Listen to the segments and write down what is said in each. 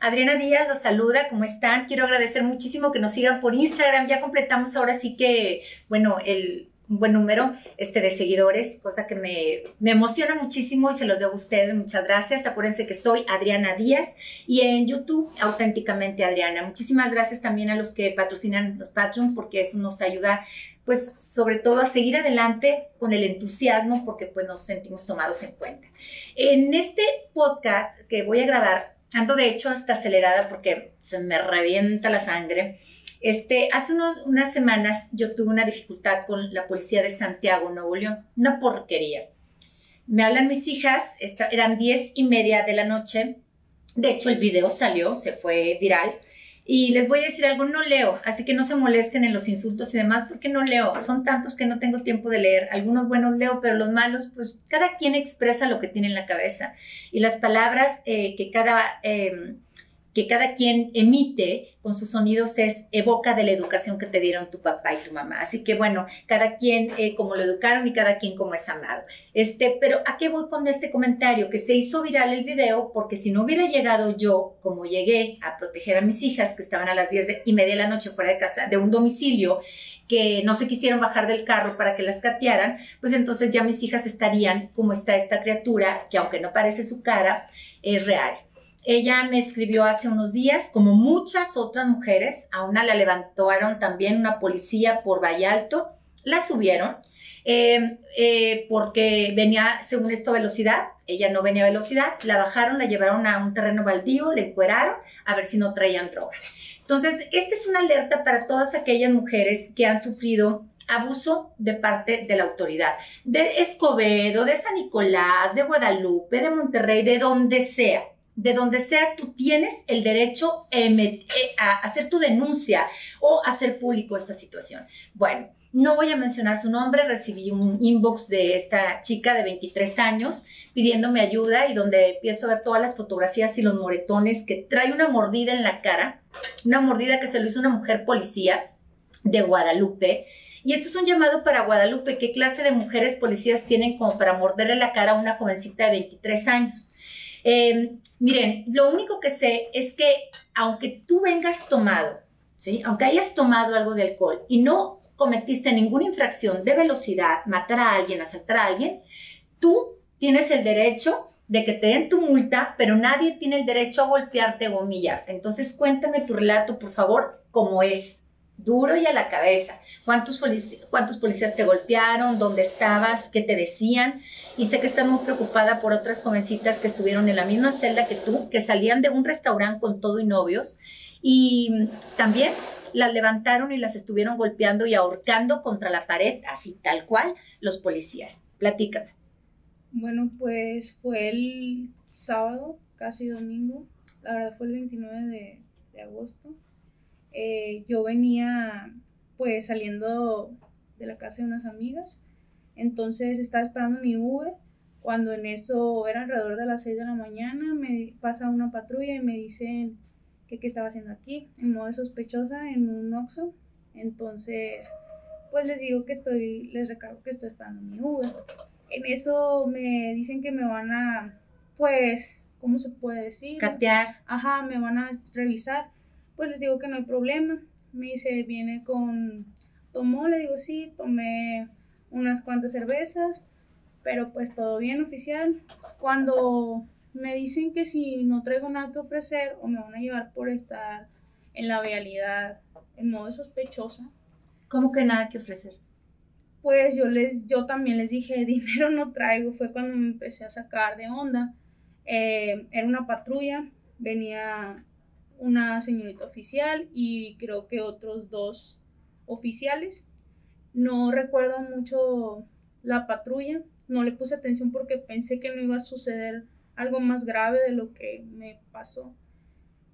Adriana Díaz los saluda, ¿cómo están? Quiero agradecer muchísimo que nos sigan por Instagram. Ya completamos ahora sí que, bueno, el buen número este, de seguidores, cosa que me, me, emociona muchísimo y se los debo a ustedes. Muchas gracias. Acuérdense que soy Adriana Díaz y en YouTube auténticamente Adriana. Muchísimas gracias también a los que patrocinan los Patreon porque eso nos ayuda pues sobre todo a seguir adelante con el entusiasmo porque pues nos sentimos tomados en cuenta. En este podcast que voy a grabar, ando de hecho hasta acelerada porque se me revienta la sangre. Este, hace unas semanas yo tuve una dificultad con la policía de Santiago, Nuevo León, una porquería. Me hablan mis hijas, eran diez y media de la noche, de hecho el video salió, se fue viral, y les voy a decir algo, no leo, así que no se molesten en los insultos y demás, porque no leo. Son tantos que no tengo tiempo de leer. Algunos buenos leo, pero los malos, pues cada quien expresa lo que tiene en la cabeza. Y las palabras eh, que cada... Em, que cada quien emite con sus sonidos es evoca de la educación que te dieron tu papá y tu mamá. Así que bueno, cada quien eh, como lo educaron y cada quien como es amado. Este, pero ¿a qué voy con este comentario? Que se hizo viral el video porque si no hubiera llegado yo, como llegué a proteger a mis hijas que estaban a las 10 y media de la noche fuera de casa, de un domicilio, que no se quisieron bajar del carro para que las catearan, pues entonces ya mis hijas estarían como está esta criatura, que aunque no parece su cara, es real. Ella me escribió hace unos días, como muchas otras mujeres, a una la levantaron también una policía por Vallalto, la subieron em, eh, porque venía, según esto, velocidad, ella no venía a velocidad, la bajaron, la llevaron a un terreno baldío, le encueraron a ver si no traían droga. Entonces, esta es una alerta para todas aquellas mujeres que han sufrido abuso de parte de la autoridad, de Escobedo, de San Nicolás, de Guadalupe, de Monterrey, de donde sea de donde sea, tú tienes el derecho eh, a hacer tu denuncia o hacer público esta situación. Bueno, no voy a mencionar su nombre, recibí un inbox de esta chica de 23 años pidiéndome ayuda y donde empiezo a ver todas las fotografías y los moretones que trae una mordida en la cara, una mordida que se lo hizo una mujer policía de Guadalupe. Y esto es un llamado para Guadalupe. ¿Qué clase de mujeres policías tienen como para morderle la cara a una jovencita de 23 años? Em, miren, lo único que sé es que aunque tú vengas tomado, ¿sí? aunque hayas tomado algo de alcohol y no cometiste ninguna infracción de velocidad, matar a alguien, asaltar a alguien, tú tienes el derecho de que te den tu multa, pero nadie tiene el derecho a golpearte o humillarte. Entonces cuéntame tu relato, por favor, cómo es, duro y a la cabeza. ¿Cuántos, ¿Cuántos policías te golpearon? ¿Dónde estabas? ¿Qué te decían? Y sé que estás muy preocupada por otras jovencitas que estuvieron en la misma celda que tú, que salían de un restaurante con todo y novios. Y también las levantaron y las estuvieron golpeando y ahorcando contra la pared, así tal cual, los policías. Platícame. Bueno, pues fue el sábado, casi domingo. La verdad fue el 29 de, de agosto. Eh, yo venía pues saliendo de la casa de unas amigas. Entonces estaba esperando mi Uber. Cuando en eso era alrededor de las 6 de la mañana, me pasa una patrulla y me dicen que qué estaba haciendo aquí, en modo sospechosa, en un Oxxo. Entonces, pues les digo que estoy, les recargo que estoy esperando mi Uber. En eso me dicen que me van a, pues, ¿cómo se puede decir? Catear. Ajá, me van a revisar. Pues les digo que no hay problema me dice, viene con, tomó, le digo, sí, tomé unas cuantas cervezas, pero pues todo bien oficial. Cuando me dicen que si no traigo nada que ofrecer o me van a llevar por estar en la vialidad en modo sospechosa. ¿Cómo que nada que ofrecer? Pues yo les, yo también les dije, dinero no traigo, fue cuando me empecé a sacar de onda. Eh, era una patrulla, venía una señorita oficial y creo que otros dos oficiales. No recuerdo mucho la patrulla, no le puse atención porque pensé que no iba a suceder algo más grave de lo que me pasó.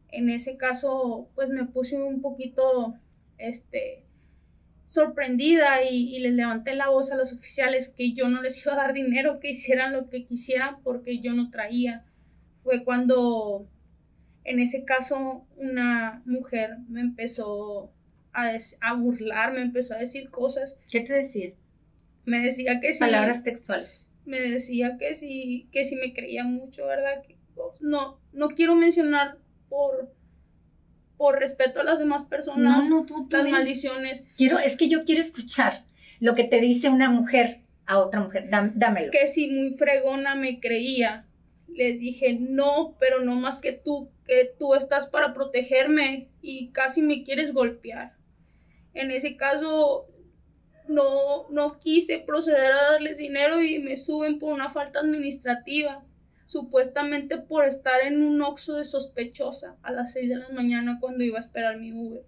En ese caso, pues me puse un poquito, este, sorprendida y, y, les levanté la voz a los oficiales que yo no les iba a dar dinero, que hicieran lo que quisieran porque yo no traía. Fue cuando en ese caso, una mujer me empezó a, a burlar, me empezó a decir cosas. ¿Qué te decía? Me decía que sí. Palabras textuales. Me decía que sí, que sí me creía mucho, ¿verdad? no, no quiero mencionar por, por respeto a las demás personas, No, no, tú, tú las di- maldiciones. Quiero, es que yo quiero escuchar lo que te dice una mujer a otra mujer. Dám- dámelo. que si muy fregona me creía. Les dije, no, pero no más que tú, tú estás para protegerme y casi me quieres golpear. En ese caso, no, no quise proceder a darles dinero y me suben por una falta administrativa, supuestamente por estar en un oxo de sospechosa a las 6 de la mañana cuando iba a esperar mi Uber.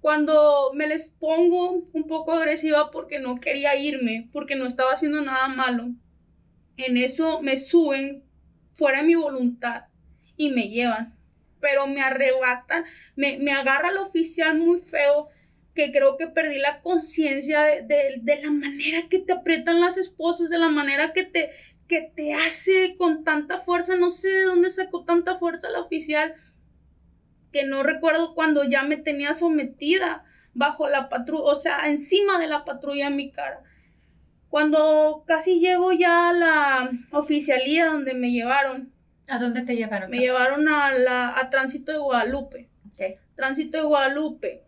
Cuando me les pongo un poco agresiva porque no quería irme, porque no estaba haciendo nada malo, en eso me suben fuera de mi voluntad y me llevan. Pero me arrebatan, me, me agarra el oficial muy feo, que creo que perdí la conciencia de, de- la manera que te aprietan las esposas, de la manera que te, que te hace con tanta fuerza. No sé de dónde sacó tanta fuerza la oficial, que no recuerdo cuando ya me tenía sometida bajo la patrulla, o sea, encima de la patrulla en mi cara. Cuando casi llego ya a la oficialía donde me llevaron, ¿A dónde te llevaron? me llevaron a la a tránsito de Guadalupe. Ok. Tránsito de Guadalupe.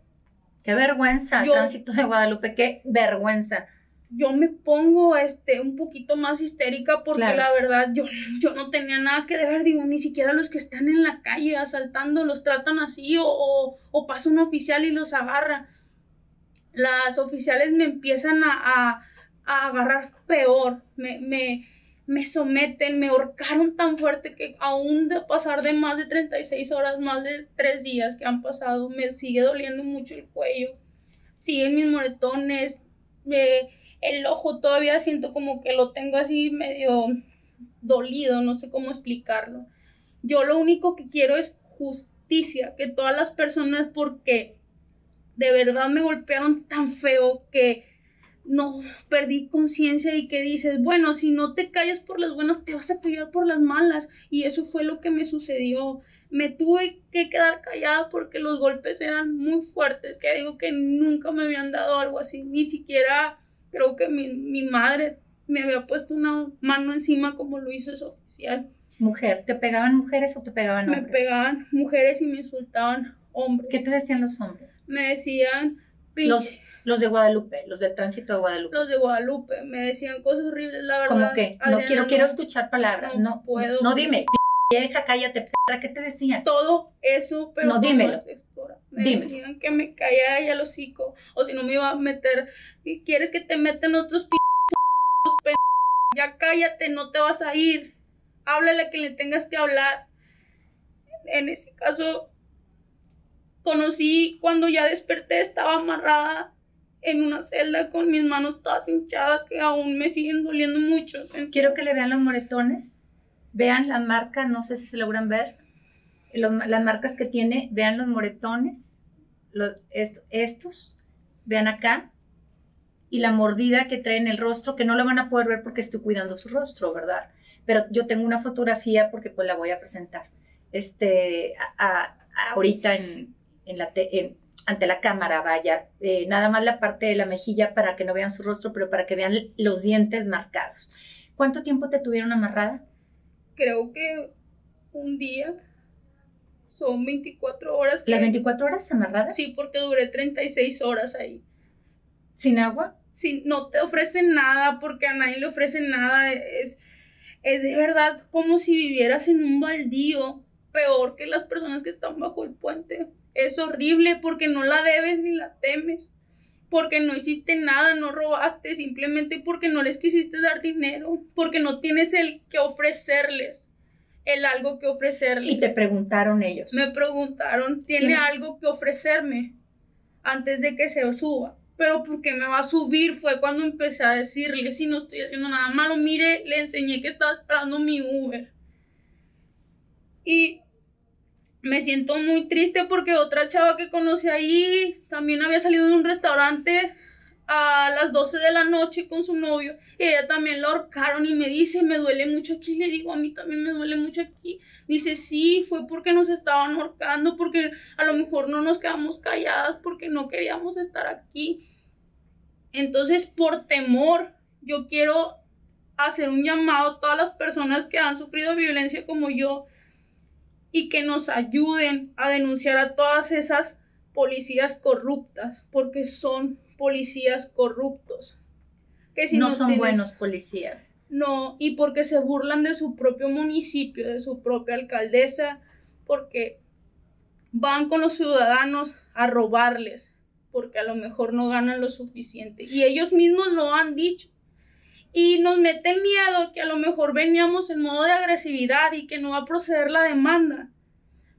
Qué vergüenza, Yo- tránsito de Guadalupe, qué vergüenza. Yo me pongo este un poquito más histérica porque Claro. la verdad yo, yo no tenía nada que deber, digo, ni siquiera los que están en la calle asaltando los tratan así o, o, o pasa un oficial y los agarra. Las oficiales me empiezan a, a, a agarrar peor, me, me, me someten, me ahorcaron tan fuerte que aún de pasar de más de 36 horas, más de 3 días que han pasado, me sigue doliendo mucho el cuello, siguen mis moretones, me- el ojo todavía siento como que lo tengo así medio dolido, no sé cómo explicarlo. Yo lo único que quiero es justicia, que todas las personas, porque de verdad me golpearon tan feo que no perdí conciencia y que dices, bueno, si no te callas por las buenas, te vas a callar por las malas. Y eso fue lo que me sucedió. Me tuve que quedar callada porque los golpes eran muy fuertes, que digo que nunca me habían dado algo así, ni siquiera creo que mi, mi madre me había puesto una mano encima como lo hizo ese oficial. Mujer, ¿te pegaban mujeres o te pegaban Me hombres? pegaban mujeres y me insultaban hombres. ¿Qué te decían los hombres? Me decían, Los, los de Guadalupe, los del tránsito de Guadalupe. los de Guadalupe, me decían cosas horribles, la verdad. ¿Cómo que? No quiero, quiero escuchar palabras. no No, puedo. No dime, vieja, cállate, ¿qué te decían? todo eso, pero No, textura. Me Dime. decían que me callara ya el hocico, o si no me iba a meter, y quieres que te metan otros p p- ya cállate, no te vas a ir, háblale a quien le tengas que hablar. En ese caso, conocí cuando ya desperté, estaba amarrada en una celda con mis manos todas hinchadas que aún me siguen doliendo mucho. Quiero que le vean los moretones, vean las marcas, no sé si se logran ver, las marcas que tiene, vean los moretones, los- est- estos, vean acá, y la mordida que trae en el rostro, que no lo van a poder ver porque estoy cuidando su rostro, ¿verdad? Pero yo tengo una fotografía porque pues la voy a presentar, este, ahorita en, la te- ante la cámara, vaya, eh, nada más la parte de la mejilla para que no vean su rostro, pero para que vean los dientes marcados. ¿Cuánto tiempo te tuvieron amarrada? Creo que un día son 24 horas. que- ¿Las 24 horas amarrada? Sí, porque duré 36 horas ahí. ¿Sin agua? Si no te ofrecen nada, porque a nadie le ofrecen nada, es, es de verdad como si vivieras en un baldío, peor que las personas que están bajo el puente. Es horrible porque no la debes ni la temes, porque no hiciste nada, no robaste, simplemente porque no les quisiste dar dinero, porque no tienes el que ofrecerles, el algo que ofrecerles. Y te preguntaron ellos. Me preguntaron, ¿tiene ¿Tienes- algo que ofrecerme antes de que se suba? Pero ¿por qué me va a subir? Fue cuando empecé a decirle, si no estoy haciendo nada malo, mire, le enseñé que estaba esperando mi Uber. Y me siento muy triste porque otra chava que conocí ahí también había salido de un restaurante a las 12 de la noche con su novio y ella también la ahorcaron y me dice, me duele mucho aquí, le digo, a mí también me duele mucho aquí. Dice, sí, fue porque nos estaban ahorcando, porque a lo mejor no nos quedamos calladas porque no queríamos estar aquí. Entonces, por temor, yo quiero hacer un llamado a todas las personas que han sufrido violencia como yo y que nos ayuden a denunciar a todas esas policías corruptas, porque son policías corruptos. Que si no, son buenos policías. No, y porque se burlan de su propio municipio, de su propia alcaldesa, porque van con los ciudadanos a robarles, porque a lo mejor no ganan lo suficiente. Y ellos mismos lo han dicho. Y nos mete el miedo que a lo mejor veníamos en modo de agresividad y que no va a proceder la demanda.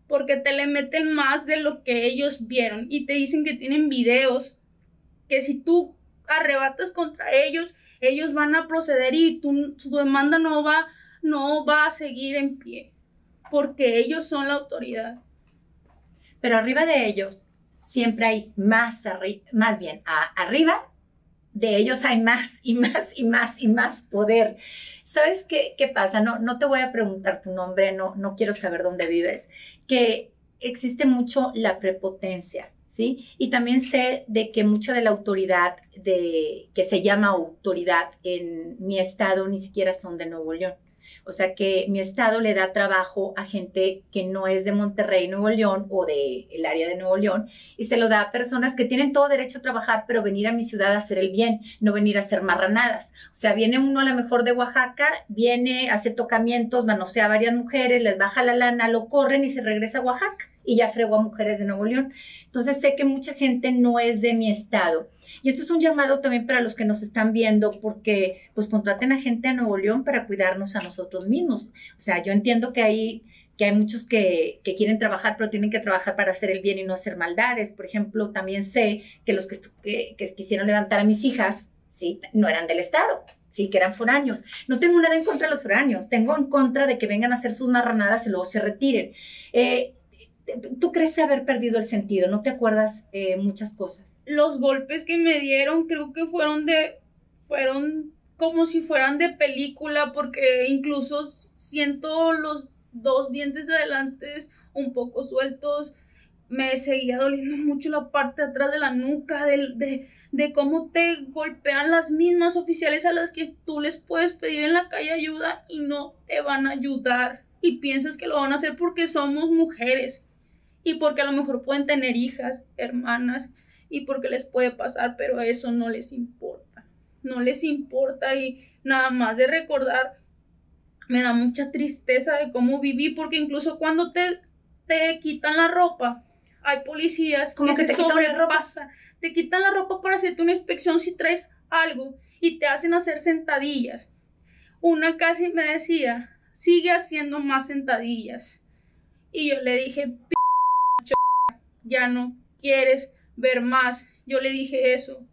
Porque te le meten más de lo que ellos vieron. Y te dicen que tienen videos. Que si tú arrebatas contra ellos, ellos van a proceder y tu, su demanda no va, no va a seguir en pie. Porque ellos son la autoridad. Pero arriba de ellos siempre hay más, más bien, arriba de ellos hay más y más y más y más poder. ¿Sabes qué, qué pasa? No, no te voy a preguntar tu nombre, no, no quiero saber dónde vives, que existe mucho la prepotencia, ¿sí? Y también sé de que mucho de la autoridad de, que se llama autoridad en mi estado ni siquiera son de Nuevo León. O sea que mi estado le da trabajo a gente que no es de Monterrey, Nuevo León o del el área de Nuevo León y se lo da a personas que tienen todo derecho a trabajar, pero venir a mi ciudad a hacer el bien, no venir a hacer marranadas. O sea, viene uno a lo mejor de Oaxaca, viene, hace tocamientos, manosea a varias mujeres, les baja la lana, lo corren y se regresa a Oaxaca y ya fregó a mujeres de Nuevo León. Entonces sé que mucha gente no es de mi estado. Y esto es un llamado también para los que nos están viendo, porque pues contraten a gente a Nuevo León para cuidarnos a nosotros mismos. O sea, yo entiendo que hay que hay muchos que, quieren trabajar, pero tienen que trabajar para hacer el bien y no hacer maldades. Por ejemplo, también sé que los que, que, quisieron levantar a mis hijas, ¿sí? No eran del Estado, sí, que eran foráneos. No tengo nada en contra de los foráneos, tengo en contra de que vengan a hacer sus marranadas y luego se retiren. Eh, tú crees haber perdido el sentido, no te acuerdas eh, muchas cosas. Los golpes que me dieron creo que fueron de, fueron como si fueran de película, porque incluso siento los dos dientes de adelante un poco sueltos. Me seguía doliendo mucho la parte atrás de la nuca, de, de, de cómo te golpean las mismas oficiales a las que tú les puedes pedir en la calle ayuda y no te van a ayudar. Y piensas que lo van a hacer porque somos mujeres y porque a lo mejor pueden tener hijas, hermanas y porque les puede pasar, pero eso no les importa. No les importa y nada más de recordar me da mucha tristeza de cómo viví porque incluso cuando te, te quitan la ropa, hay policías que, se te sobrepasan, te quitan la ropa para hacerte una inspección si traes algo y te hacen hacer sentadillas. Una casi me decía, sigue haciendo más sentadillas. Y yo le dije, ya no quieres ver más. Yo le dije eso.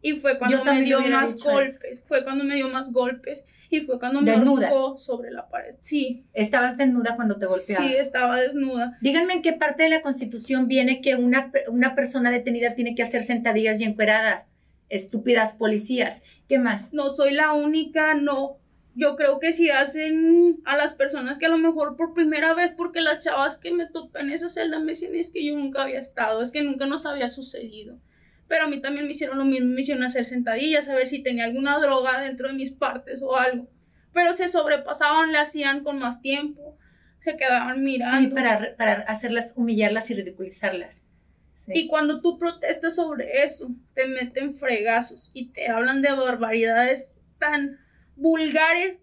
Y fue cuando me dio más golpes. Fue cuando me dio más golpes. Y fue cuando me desnuda. sobre la pared. Sí. ¿Estabas desnuda cuando te golpeaba? Sí, estaba desnuda. Díganme en qué parte de la Constitución viene que una, una persona detenida tiene que hacer sentadillas y encueradas. Estúpidas policías. ¿Qué más? No soy la única, no yo creo que si hacen a las personas que a lo mejor por primera vez, porque las chavas que me topé en esa celda me decían es que yo nunca había estado, es que nunca nos había sucedido. Pero a mí también me hicieron lo mismo, me hicieron hacer sentadillas, a ver si tenía alguna droga dentro de mis partes o algo. Pero se sobrepasaban, le hacían con más tiempo, se quedaban mirando. Sí, para, para hacerlas, humillarlas y ridiculizarlas. Y cuando tú protestas sobre eso, te meten fregazos y te hablan de barbaridades tan vulgares.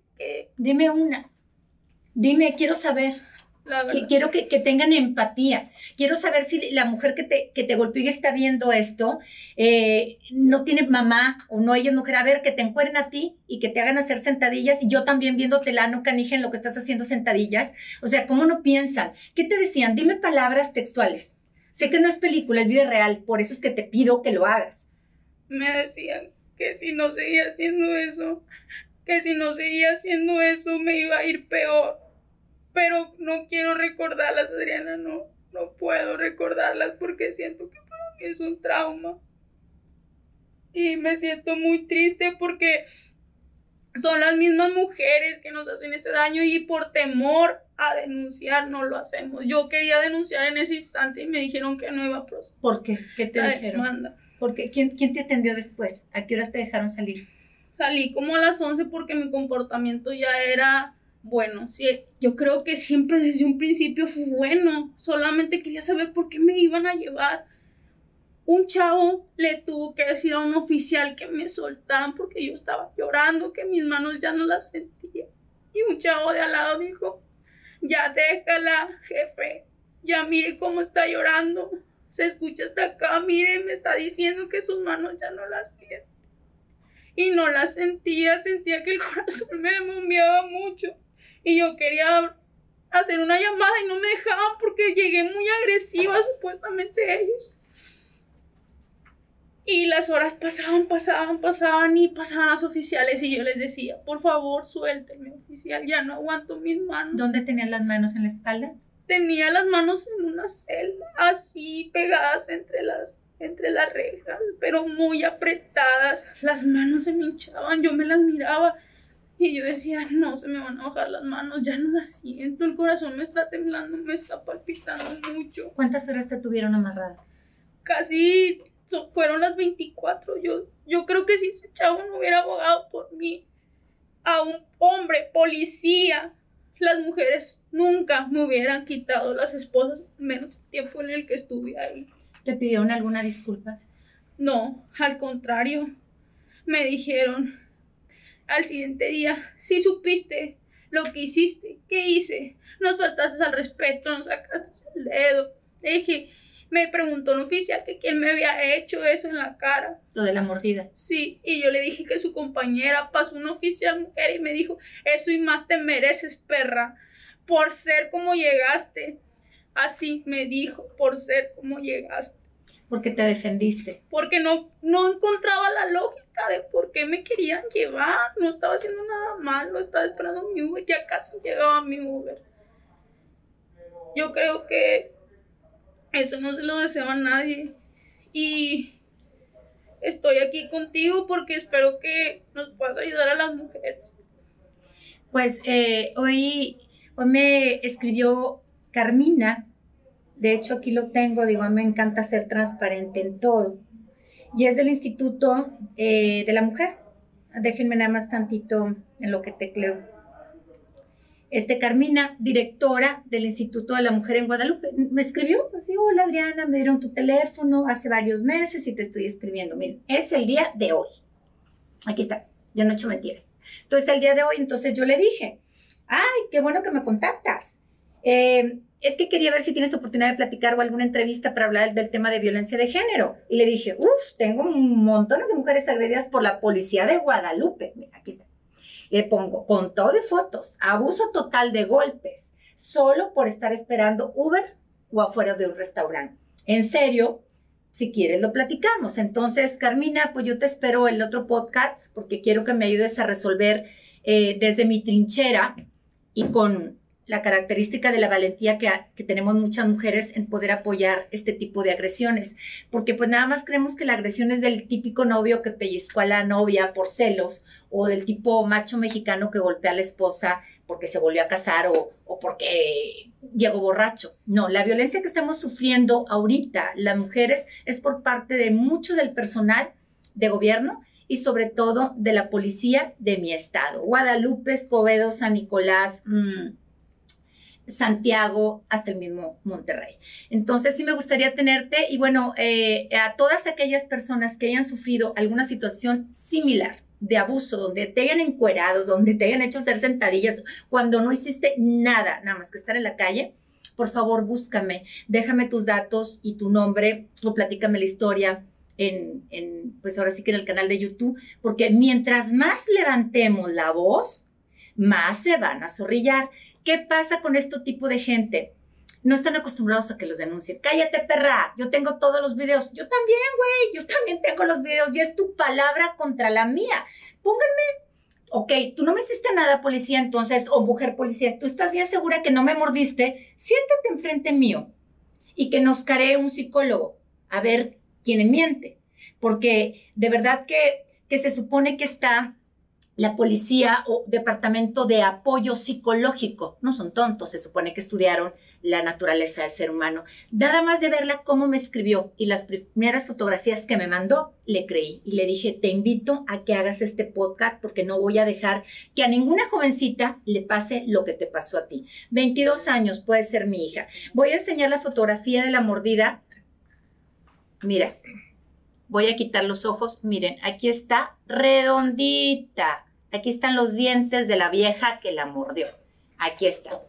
Dime una. Dime, quiero saber. quiero que, tengan empatía. Quiero saber si la mujer que te, que te golpeó y está viendo esto eh, no tiene mamá o no ella mujer. A ver, que te encueren a ti y que te hagan hacer sentadillas y yo también viéndote la no canija en lo que estás haciendo sentadillas. O sea, ¿cómo no piensan? ¿Qué te decían? Dime palabras textuales. Sé que no es película, es vida real, por eso es que te pido que lo hagas. Me decían que si no seguía haciendo eso, que si no seguía haciendo eso me iba a ir peor. Pero no quiero recordarlas, Adriana, no, no puedo recordarlas porque siento que para mí es un trauma. Y me siento muy triste porque son las mismas mujeres que nos hacen ese daño y por temor a denunciar no lo hacemos. Yo quería denunciar en ese instante y me dijeron que no iba a proceder. ¿Por qué? ¿Qué te dijeron? Porque ¿quién, ¿Quién te atendió después? ¿A qué horas te dejaron salir? Salí como a las 11 porque mi comportamiento ya era Bueno, sí, yo creo que siempre desde un principio fue bueno. Solamente quería saber por qué me iban a llevar. Un chavo le tuvo que decir a un oficial que me soltaran porque yo estaba llorando, que mis manos ya no las sentía. Y un chavo de al lado dijo, ya déjala, jefe. Ya mire cómo está llorando. Se escucha hasta acá, mire, me está diciendo que sus manos ya no las sienten. Y no las sentía, sentía que el corazón me bombeaba mucho. Y yo quería hacer una llamada y no me dejaban porque llegué muy agresiva supuestamente ellos. Y las horas pasaban, pasaban, pasaban y pasaban las oficiales y yo les decía, por favor, suélteme, oficial, ya no aguanto mis manos. ¿Dónde tenían las manos en la espalda? Tenía las manos en una celda, así pegadas entre las, entre las rejas, pero muy apretadas. Las manos se me hinchaban, yo me las miraba y yo decía, no, se me van a bajar las manos, ya no las siento, el corazón me está temblando, me está palpitando mucho. ¿Cuántas horas te tuvieron amarrada? Casi fueron las 24. Yo, yo creo que si ese chavo no hubiera abogado por mí, a un hombre, policía, las mujeres nunca me hubieran quitado las esposas, menos tiempo en el que estuve ahí. ¿Te pidieron alguna disculpa? No, al contrario. Me dijeron al siguiente día, si supiste lo que hiciste, ¿qué hice? Nos faltaste al respeto, nos sacaste el dedo. Le dije, me preguntó un oficial que quién me había hecho eso en la cara. Lo de la mordida. Sí, y yo le dije que su compañera pasó un oficial mujer y me dijo, eso y más te mereces, perra, por ser como llegaste. Así me dijo, por ser como llegaste. Porque te defendiste. Porque no, no encontraba la lógica de por qué me querían llevar. No estaba haciendo nada malo, estaba esperando mi Uber, ya casi llegaba mi Uber. Yo creo que eso no se lo deseo a nadie. Y estoy aquí contigo porque espero que nos puedas ayudar a las mujeres. Pues eh, hoy, hoy me escribió Carmina, de hecho aquí lo tengo, digo, a mí me encanta ser transparente en todo, y es del Instituto eh, de la Mujer. Déjenme nada más tantito en lo que tecleo este, Carmina, directora del Instituto de la Mujer en Guadalupe, me escribió así, hola Adriana, me dieron tu teléfono hace varios meses y te estoy escribiendo. Miren, es el día de hoy. Aquí está, ya no he hecho mentiras. Entonces, el día de hoy, entonces yo le dije, ay, qué bueno que me contactas. Eh, es que quería ver si tienes oportunidad de platicar o alguna entrevista para hablar del tema de violencia de género. Y le dije, uff, tengo montones de mujeres agredidas por la policía de Guadalupe. Mira, aquí está. Le pongo con todo de fotos, abuso total de golpes, solo por estar esperando Uber o afuera de un restaurante. En serio, si quieres lo platicamos. Entonces, Carmina, pues yo te espero el otro podcast porque quiero que me ayudes a resolver eh, desde mi trinchera y con la característica de la valentía que, tenemos muchas mujeres en poder apoyar este tipo de agresiones, porque pues nada más creemos que la agresión es del típico novio que pellizcó a la novia por celos o del tipo macho mexicano que golpea a la esposa porque se volvió a casar o, o porque llegó borracho. No, la violencia que estamos sufriendo ahorita las mujeres es por parte de mucho del personal de gobierno y sobre todo de la policía de mi estado. Guadalupe, Escobedo, San Nicolás, mmm, Santiago hasta el mismo Monterrey. Entonces sí me gustaría tenerte y bueno, eh, a todas aquellas personas que hayan sufrido alguna situación similar de abuso, donde te hayan encuerado, donde te hayan hecho hacer sentadillas, cuando no hiciste nada, nada más que estar en la calle, por favor búscame, déjame tus datos y tu nombre o platícame la historia en, en, pues ahora sí que en el canal de YouTube, porque mientras más levantemos la voz, más se van a zorrillar. ¿Qué pasa con este tipo de gente? No están acostumbrados a que los denuncien. Cállate, perra. Yo tengo todos los videos. Yo también, güey. Yo también tengo los videos. Y es tu palabra contra la mía. Pónganme. Ok, tú no me hiciste nada, policía, entonces, o mujer policía, tú estás bien segura que no me mordiste. Siéntate enfrente mío y que nos caree un psicólogo a ver quién miente. Porque de verdad que, que se supone que está la policía o departamento de apoyo psicológico. No son tontos, se supone que estudiaron la naturaleza del ser humano. Nada más de verla cómo me escribió y las primeras fotografías que me mandó, le creí y le dije, te invito a que hagas este podcast porque no voy a dejar que a ninguna jovencita le pase lo que te pasó a ti. 22 años puede ser mi hija. Voy a enseñar la fotografía de la mordida. Mira, voy a quitar los ojos. Miren, aquí está redondita. Aquí están los dientes de la vieja que la mordió. Aquí está.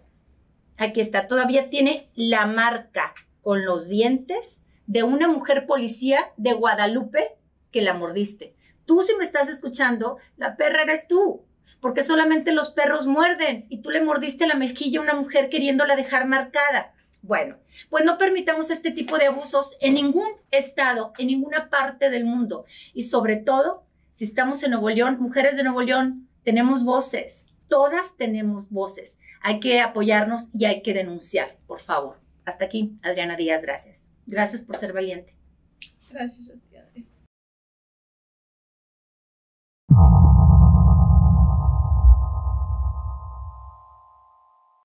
Aquí está, todavía tiene la marca con los dientes de una mujer policía de Guadalupe que la mordiste. Tú si me estás escuchando, la perra eres tú, porque solamente los perros muerden y tú le mordiste la mejilla a una mujer queriéndola dejar marcada. Bueno, pues no permitamos este tipo de abusos en ningún estado, en ninguna parte del mundo. Y sobre todo, si estamos en Nuevo León, mujeres de Nuevo León, tenemos voces, todas tenemos voces hay que apoyarnos y hay que denunciar, por favor. Hasta aquí, Adriana Díaz, gracias. Gracias por ser valiente. Gracias a ti.